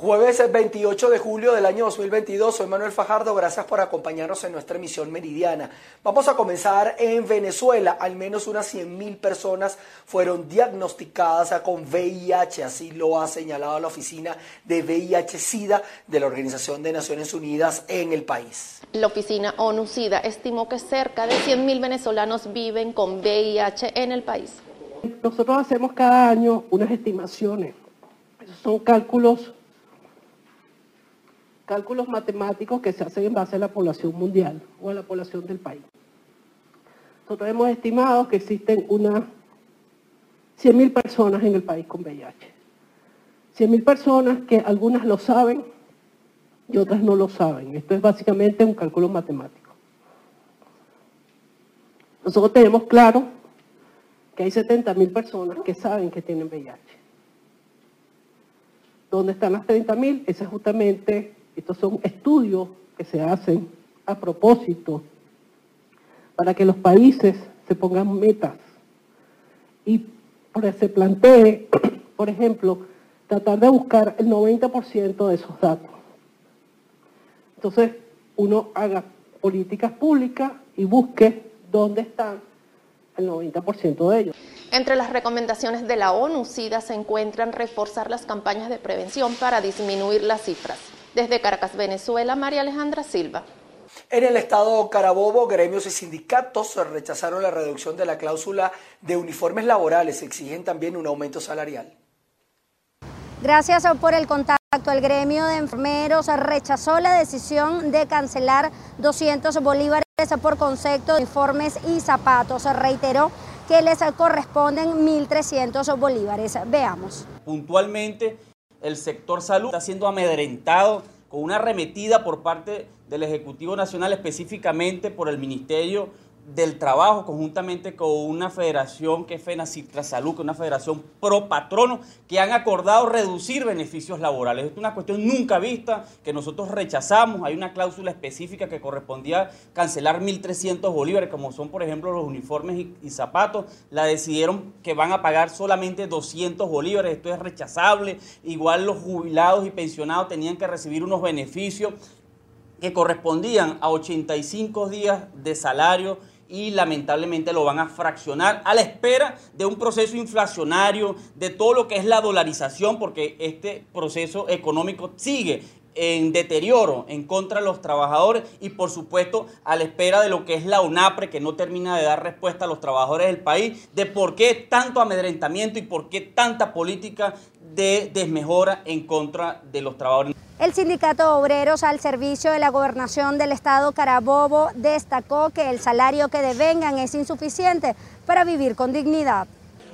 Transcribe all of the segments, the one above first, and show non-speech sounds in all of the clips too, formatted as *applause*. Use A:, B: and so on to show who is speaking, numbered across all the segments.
A: Jueves 28 de julio del año 2022, soy Manuel Fajardo, gracias por acompañarnos en nuestra emisión meridiana. Vamos a comenzar en Venezuela, al menos unas 100.000 personas fueron diagnosticadas con VIH, así lo ha señalado la Oficina de VIH-Sida de la Organización de Naciones Unidas en el país.
B: La Oficina ONU-SIDA estimó que cerca de 100.000 venezolanos viven con VIH en el país.
C: Nosotros hacemos cada año unas estimaciones, esos son cálculos cálculos matemáticos que se hacen en base a la población mundial o a la población del país. Nosotros hemos estimado que existen unas 100.000 personas en el país con VIH. 100.000 personas que algunas lo saben y otras no lo saben. Esto es básicamente un cálculo matemático. Nosotros tenemos claro que hay 70.000 personas que saben que tienen VIH. ¿Dónde están las 30.000? Esa es justamente estos son estudios que se hacen a propósito para que los países se pongan metas y se plantee, *clears throat* por ejemplo, tratar de buscar el 90% de esos datos. Entonces, uno haga políticas públicas y busque dónde están el 90% de ellos.
B: Entre las recomendaciones de la ONU, SIDA se encuentran reforzar las campañas de prevención para disminuir las cifras. Desde Caracas, Venezuela, María Alejandra Silva.
A: En el estado Carabobo, gremios y sindicatos rechazaron la reducción de la cláusula de uniformes laborales. Exigen también un aumento salarial.
D: Gracias por el contacto. El gremio de enfermeros rechazó la decisión de cancelar 200 bolívares por concepto de uniformes y zapatos. Reiteró que les corresponden 1.300 bolívares. Veamos.
E: Puntualmente el sector salud está siendo amedrentado con una arremetida por parte del Ejecutivo Nacional, específicamente por el Ministerio del trabajo conjuntamente con una federación que es FENACITRA Salud, que es una federación pro patrono, que han acordado reducir beneficios laborales. Es una cuestión nunca vista que nosotros rechazamos. Hay una cláusula específica que correspondía cancelar 1.300 bolívares, como son por ejemplo los uniformes y, y, zapatos. La decidieron que van a pagar solamente 200 bolívares. Esto es rechazable. Igual los jubilados y pensionados tenían que recibir unos beneficios que correspondían a 85 días de salario y lamentablemente lo van a fraccionar a la espera de un proceso inflacionario, de todo lo que es la dolarización, porque este proceso económico sigue en deterioro en contra de los trabajadores y por supuesto a la espera de lo que es la UNAPRE que no termina de dar respuesta a los trabajadores del país de por qué tanto amedrentamiento y por qué tanta política de desmejora en contra de los trabajadores.
D: El sindicato Obreros al servicio de la gobernación del estado Carabobo destacó que el salario que devengan es insuficiente para vivir con dignidad.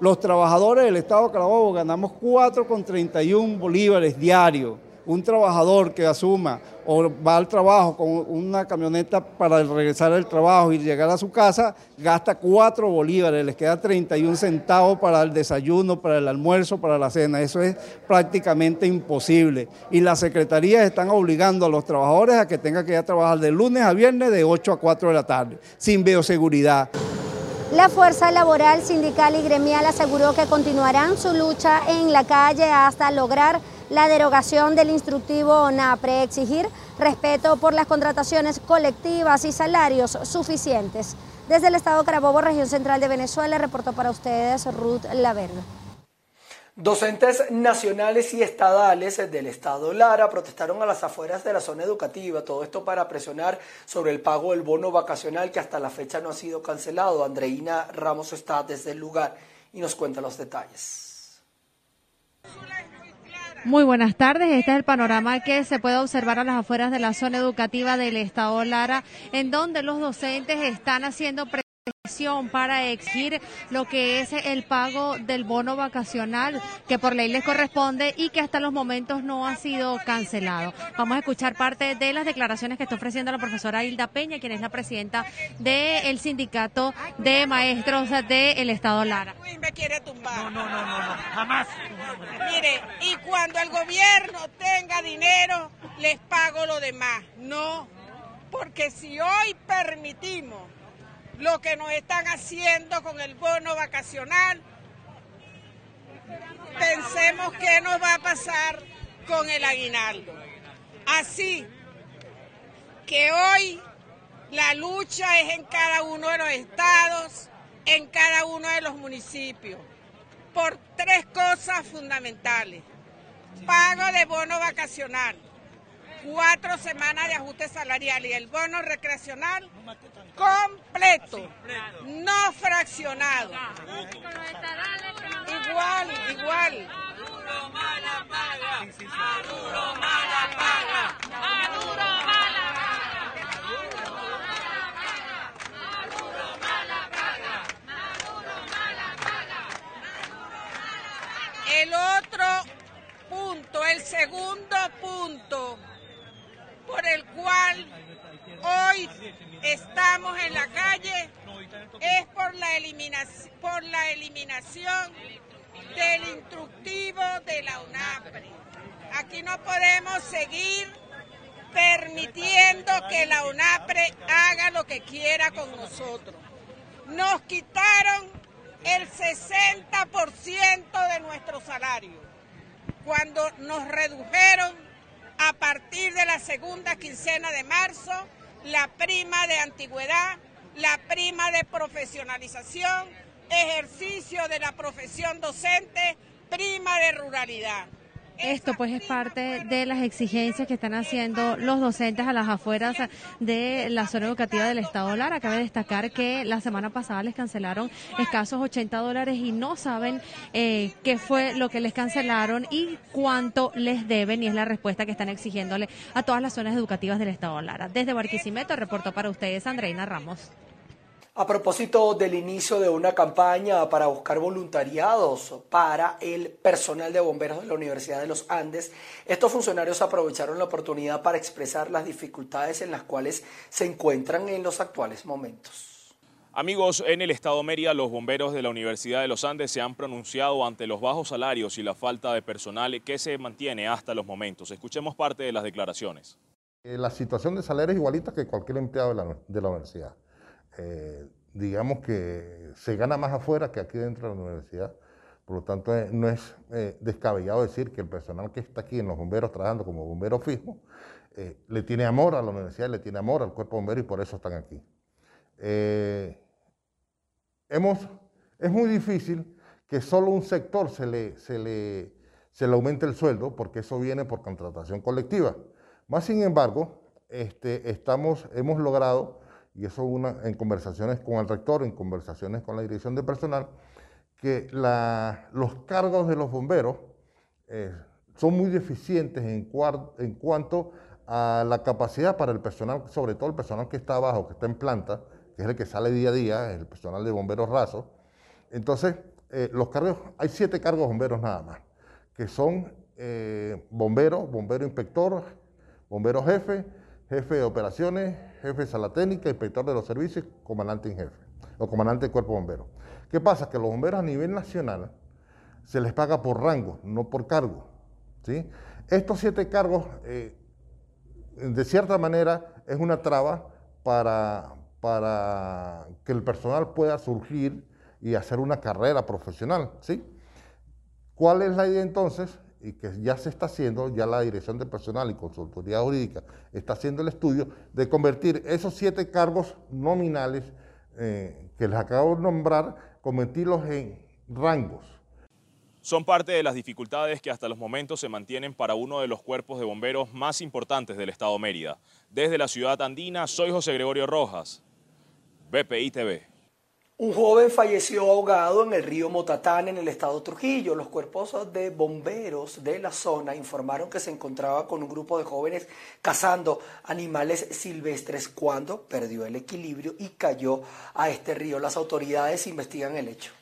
F: Los trabajadores del estado Carabobo ganamos 4,31 bolívares diarios un trabajador que asuma o va al trabajo con una camioneta para regresar al trabajo y llegar a su casa, gasta cuatro bolívares, les queda 31 centavos para el desayuno, para el almuerzo, para la cena. Eso es prácticamente imposible. Y las secretarías están obligando a los trabajadores a que tengan que ir a trabajar de lunes a viernes de 8 a 4 de la tarde, sin bioseguridad.
D: La fuerza laboral, sindical y gremial aseguró que continuarán su lucha en la calle hasta lograr la derogación del instructivo ONAPRE, exigir respeto por las contrataciones colectivas y salarios suficientes. Desde el Estado Carabobo, región central de Venezuela, reportó para ustedes Ruth Laverde.
A: Docentes nacionales y estadales del Estado Lara protestaron a las afueras de la zona educativa, todo esto para presionar sobre el pago del bono vacacional que hasta la fecha no ha sido cancelado. Andreina Ramos está desde el lugar y nos cuenta los detalles.
G: Muy buenas tardes. Este es el panorama que se puede observar a las afueras de la zona educativa del Estado Lara, en donde los docentes están haciendo para exigir lo que es el pago del bono vacacional que por ley les corresponde y que hasta los momentos no ha sido cancelado. Vamos a escuchar parte de las declaraciones que está ofreciendo la profesora Hilda Peña, quien es la presidenta del sindicato de maestros del Estado Lara.
H: Me quiere tumbar. No, no, no, no, jamás. Mire, y cuando el gobierno tenga dinero, les pago lo demás. No, porque si hoy permitimos lo que nos están haciendo con el bono vacacional. Pensemos qué nos va a pasar con el aguinaldo. Así que hoy la lucha es en cada uno de los estados, en cada uno de los municipios, por tres cosas fundamentales. Pago de bono vacacional, cuatro semanas de ajuste salarial y el bono recreacional completo, no fraccionado. Igual, igual. El otro punto, el segundo punto el cual hoy estamos en la calle es por la, eliminación, por la eliminación del instructivo de la UNAPRE. Aquí no podemos seguir permitiendo que la UNAPRE haga lo que quiera con nosotros. Nos quitaron el 60% de nuestro salario cuando nos redujeron a partir de la segunda quincena de marzo la prima de antigüedad, la prima de profesionalización, ejercicio de la profesión docente, prima de ruralidad.
G: Esto pues es parte de las exigencias que están haciendo los docentes a las afueras de la zona educativa del Estado Lara. Cabe destacar que la semana pasada les cancelaron escasos 80 dólares y no saben eh, qué fue lo que les cancelaron y cuánto les deben y es la respuesta que están exigiéndole a todas las zonas educativas del Estado Lara. Desde Barquisimeto reportó para ustedes Andreina Ramos.
A: A propósito del inicio de una campaña para buscar voluntariados para el personal de bomberos de la Universidad de los Andes, estos funcionarios aprovecharon la oportunidad para expresar las dificultades en las cuales se encuentran en los actuales momentos.
I: Amigos, en el estado Mérida, los bomberos de la Universidad de los Andes se han pronunciado ante los bajos salarios y la falta de personal que se mantiene hasta los momentos. Escuchemos parte de las declaraciones.
J: La situación de salario es igualita que cualquier empleado de la, de la universidad. Eh, digamos que se gana más afuera que aquí dentro de la universidad. Por lo tanto, eh, no es eh, descabellado decir que el personal que está aquí en los bomberos trabajando como bombero fijo le tiene amor a la universidad, le tiene amor al cuerpo bombero y por eso están aquí. hemos, es muy difícil que solo un sector se le, se, le, se le aumente el sueldo porque eso viene por contratación colectiva. Más sin embargo, este, estamos, hemos logrado y eso en conversaciones con el rector, en conversaciones con la dirección de personal, que los cargos de los bomberos eh, son muy deficientes en, en cuanto a la capacidad para el personal, sobre todo el personal que está abajo, que está en planta, que es el que sale día a día, el personal de bomberos rasos. Entonces, eh, los cargos, hay siete cargos bomberos nada más, que son eh, bombero, bombero inspector, bombero jefe, jefe de operaciones, jefe de sala técnica, inspector de los servicios, comandante en jefe, o comandante del cuerpo bombero. ¿Qué pasa? Que los bomberos a nivel nacional se les paga por rango, no por cargo. ¿sí? Estos siete cargos, eh, de cierta manera, es una traba para, para que el personal pueda surgir y hacer una carrera profesional. ¿sí? ¿Cuál es la idea entonces? Y que ya se está haciendo, ya la Dirección de Personal y Consultoría Jurídica está haciendo el estudio de convertir esos siete cargos nominales eh, que les acabo de nombrar, convertirlos en rangos.
I: Son parte de las dificultades que hasta los momentos se mantienen para uno de los cuerpos de bomberos más importantes del Estado Mérida. Desde la ciudad andina, soy José Gregorio Rojas, BPI TV.
A: Un joven falleció ahogado en el río Motatán en el estado Trujillo. Los cuerpos de bomberos de la zona informaron que se encontraba con un grupo de jóvenes cazando animales silvestres cuando perdió el equilibrio y cayó a este río. Las autoridades investigan el hecho.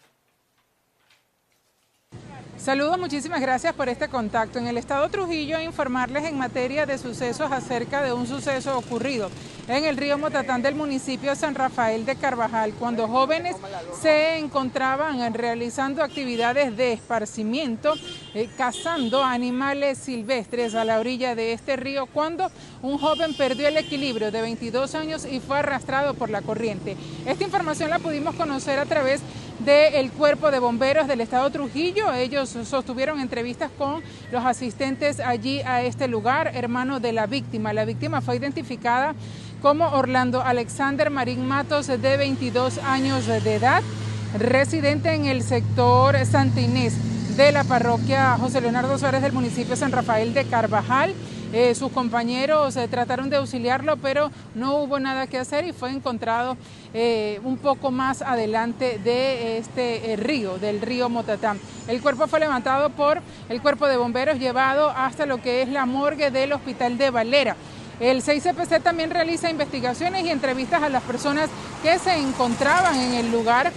K: Saludos, muchísimas gracias por este contacto. En el estado Trujillo informarles en materia de sucesos acerca de un suceso ocurrido en el río Motatán del municipio de San Rafael de Carvajal, cuando jóvenes se encontraban realizando actividades de esparcimiento, eh, cazando animales silvestres a la orilla de este río, cuando un joven perdió el equilibrio de 22 años y fue arrastrado por la corriente. Esta información la pudimos conocer a través del Cuerpo de Bomberos del Estado Trujillo. Ellos sostuvieron entrevistas con los asistentes allí a este lugar, hermano de la víctima. La víctima fue identificada como Orlando Alexander Marín Matos, de 22 años de edad, residente en el sector Santa Inés de la parroquia José Leonardo Suárez del municipio de San Rafael de Carvajal. Eh, sus compañeros eh, trataron de auxiliarlo, pero no hubo nada que hacer y fue encontrado eh, un poco más adelante de este río, del río Motatán. El cuerpo fue levantado por el cuerpo de bomberos, llevado hasta lo que es la morgue del hospital de Valera. El 6CPC también realiza investigaciones y entrevistas a las personas que se encontraban en el lugar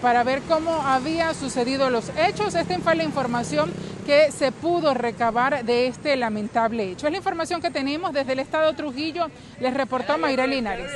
K: para ver cómo había sucedido los hechos. Esta fue la información que se pudo recabar de este lamentable hecho. Es la información que tenemos desde el estado Trujillo. Les reportó Mayra Linares.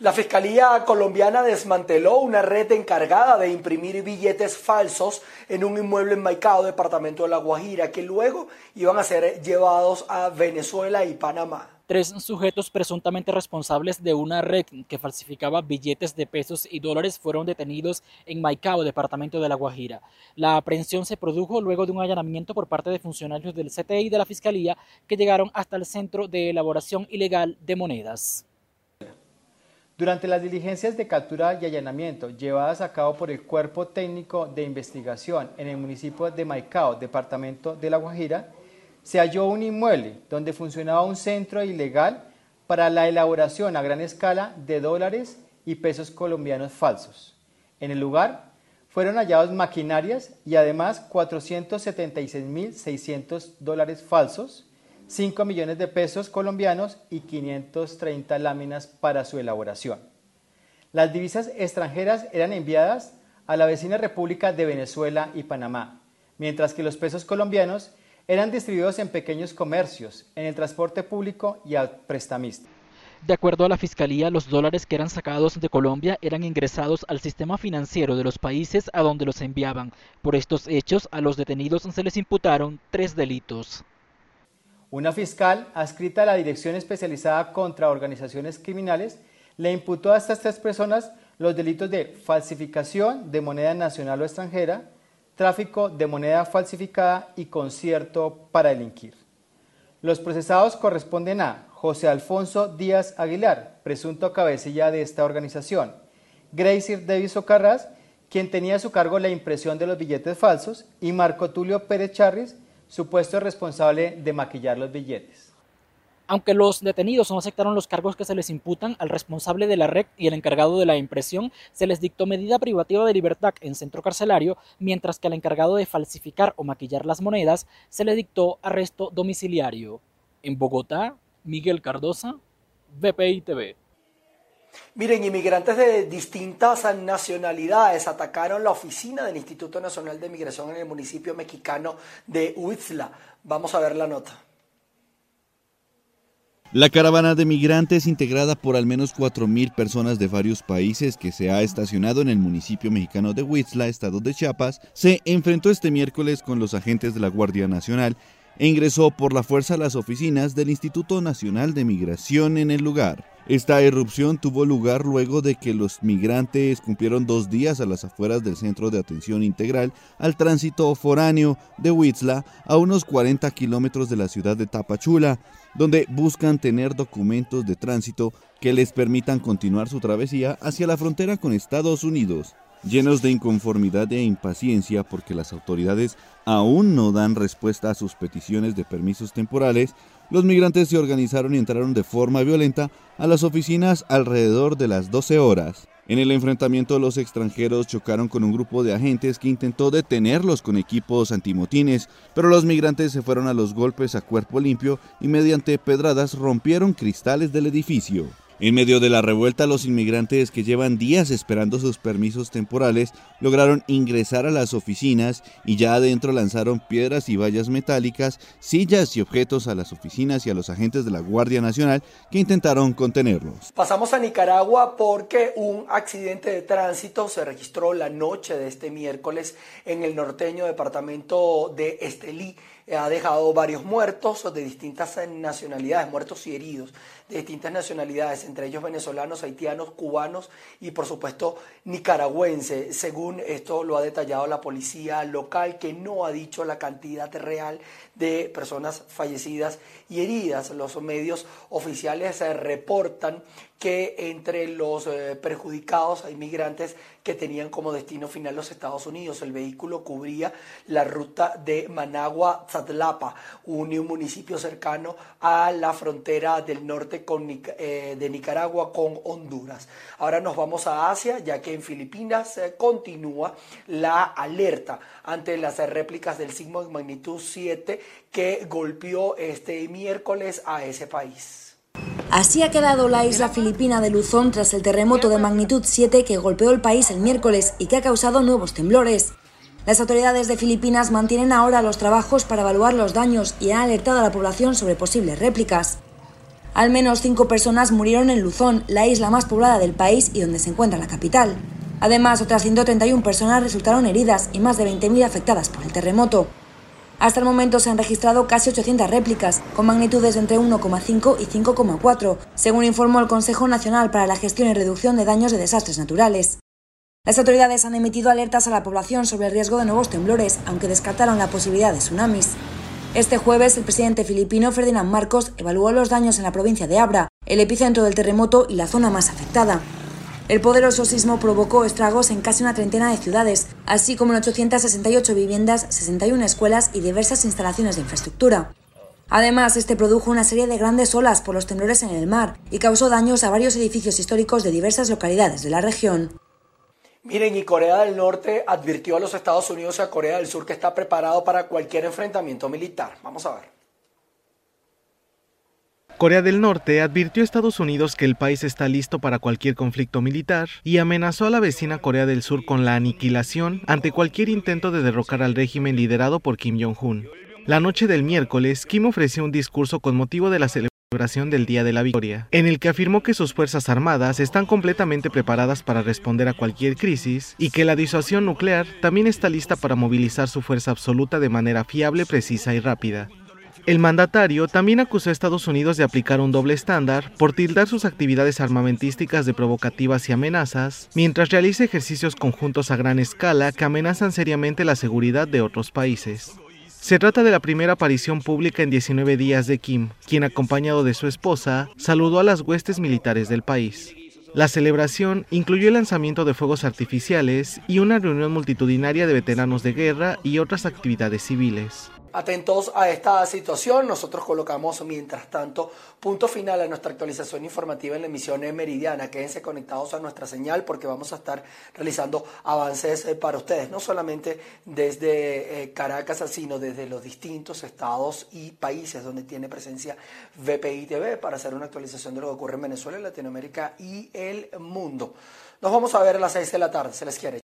A: La Fiscalía colombiana desmanteló una red encargada de imprimir billetes falsos en un inmueble en Maicao, departamento de La Guajira, que luego iban a ser llevados a Venezuela y Panamá.
L: Tres sujetos presuntamente responsables de una red que falsificaba billetes de pesos y dólares fueron detenidos en Maicao, departamento de La Guajira. La aprehensión se produjo luego de un allanamiento por parte de funcionarios del CTI y de la Fiscalía que llegaron hasta el Centro de Elaboración Ilegal de Monedas.
M: Durante las diligencias de captura y allanamiento llevadas a cabo por el Cuerpo Técnico de Investigación en el municipio de Maicao, departamento de La Guajira, se halló un inmueble donde funcionaba un centro ilegal para la elaboración a gran escala de dólares y pesos colombianos falsos. En el lugar fueron hallados maquinarias y además 476.600 dólares falsos, 5 millones de pesos colombianos y 530 láminas para su elaboración. Las divisas extranjeras eran enviadas a la vecina República de Venezuela y Panamá, mientras que los pesos colombianos eran distribuidos en pequeños comercios, en el transporte público y a prestamistas.
L: De acuerdo a la Fiscalía, los dólares que eran sacados de Colombia eran ingresados al sistema financiero de los países a donde los enviaban. Por estos hechos, a los detenidos se les imputaron tres delitos.
M: Una fiscal adscrita a la Dirección Especializada contra Organizaciones Criminales le imputó a estas tres personas los delitos de falsificación de moneda nacional o extranjera, tráfico de moneda falsificada y concierto para delinquir. Los procesados corresponden a José Alfonso Díaz Aguilar, presunto cabecilla de esta organización, Gracie Davis Ocarras, quien tenía a su cargo la impresión de los billetes falsos, y Marco Tulio Pérez Charris, supuesto responsable de maquillar los billetes.
L: Aunque los detenidos no aceptaron los cargos que se les imputan, al responsable de la red y el encargado de la impresión se les dictó medida privativa de libertad en centro carcelario, mientras que al encargado de falsificar o maquillar las monedas se le dictó arresto domiciliario. En Bogotá, Miguel Cardosa, BPI TV.
A: Miren, inmigrantes de distintas nacionalidades atacaron la oficina del Instituto Nacional de Migración en el municipio mexicano de Huitzla. Vamos a ver la nota.
N: La caravana de migrantes, integrada por al menos 4.000 personas de varios países que se ha estacionado en el municipio mexicano de Huitzla, estado de Chiapas, se enfrentó este miércoles con los agentes de la Guardia Nacional ingresó por la fuerza a las oficinas del Instituto Nacional de Migración en el lugar. Esta erupción tuvo lugar luego de que los migrantes cumplieron dos días a las afueras del Centro de Atención Integral al Tránsito Foráneo de Huitzla, a unos 40 kilómetros de la ciudad de Tapachula, donde buscan tener documentos de tránsito que les permitan continuar su travesía hacia la frontera con Estados Unidos. Llenos de inconformidad e impaciencia porque las autoridades aún no dan respuesta a sus peticiones de permisos temporales, los migrantes se organizaron y entraron de forma violenta a las oficinas alrededor de las 12 horas. En el enfrentamiento los extranjeros chocaron con un grupo de agentes que intentó detenerlos con equipos antimotines, pero los migrantes se fueron a los golpes a cuerpo limpio y mediante pedradas rompieron cristales del edificio. En medio de la revuelta, los inmigrantes que llevan días esperando sus permisos temporales lograron ingresar a las oficinas y ya adentro lanzaron piedras y vallas metálicas, sillas y objetos a las oficinas y a los agentes de la Guardia Nacional que intentaron contenerlos.
A: Pasamos a Nicaragua porque un accidente de tránsito se registró la noche de este miércoles en el norteño departamento de Estelí ha dejado varios muertos de distintas nacionalidades, muertos y heridos de distintas nacionalidades, entre ellos venezolanos, haitianos, cubanos y por supuesto nicaragüenses. Según esto lo ha detallado la policía local, que no ha dicho la cantidad real de personas fallecidas y heridas. Los medios oficiales se reportan que entre los eh, perjudicados hay migrantes que tenían como destino final los Estados Unidos. El vehículo cubría la ruta de Managua-Zatlapa, un municipio cercano a la frontera del norte con, eh, de Nicaragua con Honduras. Ahora nos vamos a Asia, ya que en Filipinas eh, continúa la alerta ante las réplicas del sismo de magnitud 7 que golpeó este miércoles a ese país.
O: Así ha quedado la isla filipina de Luzón tras el terremoto de magnitud 7 que golpeó el país el miércoles y que ha causado nuevos temblores. Las autoridades de Filipinas mantienen ahora los trabajos para evaluar los daños y han alertado a la población sobre posibles réplicas. Al menos cinco personas murieron en Luzón, la isla más poblada del país y donde se encuentra la capital. Además, otras 131 personas resultaron heridas y más de 20.000 afectadas por el terremoto. Hasta el momento se han registrado casi 800 réplicas, con magnitudes entre 1,5 y 5,4, según informó el Consejo Nacional para la Gestión y Reducción de Daños de Desastres Naturales. Las autoridades han emitido alertas a la población sobre el riesgo de nuevos temblores, aunque descartaron la posibilidad de tsunamis. Este jueves, el presidente filipino Ferdinand Marcos evaluó los daños en la provincia de Abra, el epicentro del terremoto y la zona más afectada. El poderoso sismo provocó estragos en casi una treintena de ciudades, así como en 868 viviendas, 61 escuelas y diversas instalaciones de infraestructura. Además, este produjo una serie de grandes olas por los temblores en el mar y causó daños a varios edificios históricos de diversas localidades de la región.
A: Miren, y Corea del Norte advirtió a los Estados Unidos y a Corea del Sur que está preparado para cualquier enfrentamiento militar. Vamos a ver.
P: Corea del Norte advirtió a Estados Unidos que el país está listo para cualquier conflicto militar y amenazó a la vecina Corea del Sur con la aniquilación ante cualquier intento de derrocar al régimen liderado por Kim Jong-un. La noche del miércoles, Kim ofreció un discurso con motivo de la celebración del Día de la Victoria, en el que afirmó que sus Fuerzas Armadas están completamente preparadas para responder a cualquier crisis y que la disuasión nuclear también está lista para movilizar su fuerza absoluta de manera fiable, precisa y rápida. El mandatario también acusó a Estados Unidos de aplicar un doble estándar por tildar sus actividades armamentísticas de provocativas y amenazas, mientras realiza ejercicios conjuntos a gran escala que amenazan seriamente la seguridad de otros países. Se trata de la primera aparición pública en 19 días de Kim, quien acompañado de su esposa saludó a las huestes militares del país. La celebración incluyó el lanzamiento de fuegos artificiales y una reunión multitudinaria de veteranos de guerra y otras actividades civiles.
A: Atentos a esta situación, nosotros colocamos mientras tanto punto final a nuestra actualización informativa en la emisión meridiana. Quédense conectados a nuestra señal porque vamos a estar realizando avances eh, para ustedes, no solamente desde eh, Caracas, sino desde los distintos estados y países donde tiene presencia VPI TV para hacer una actualización de lo que ocurre en Venezuela, Latinoamérica y el mundo. Nos vamos a ver a las 6 de la tarde, se les quiere.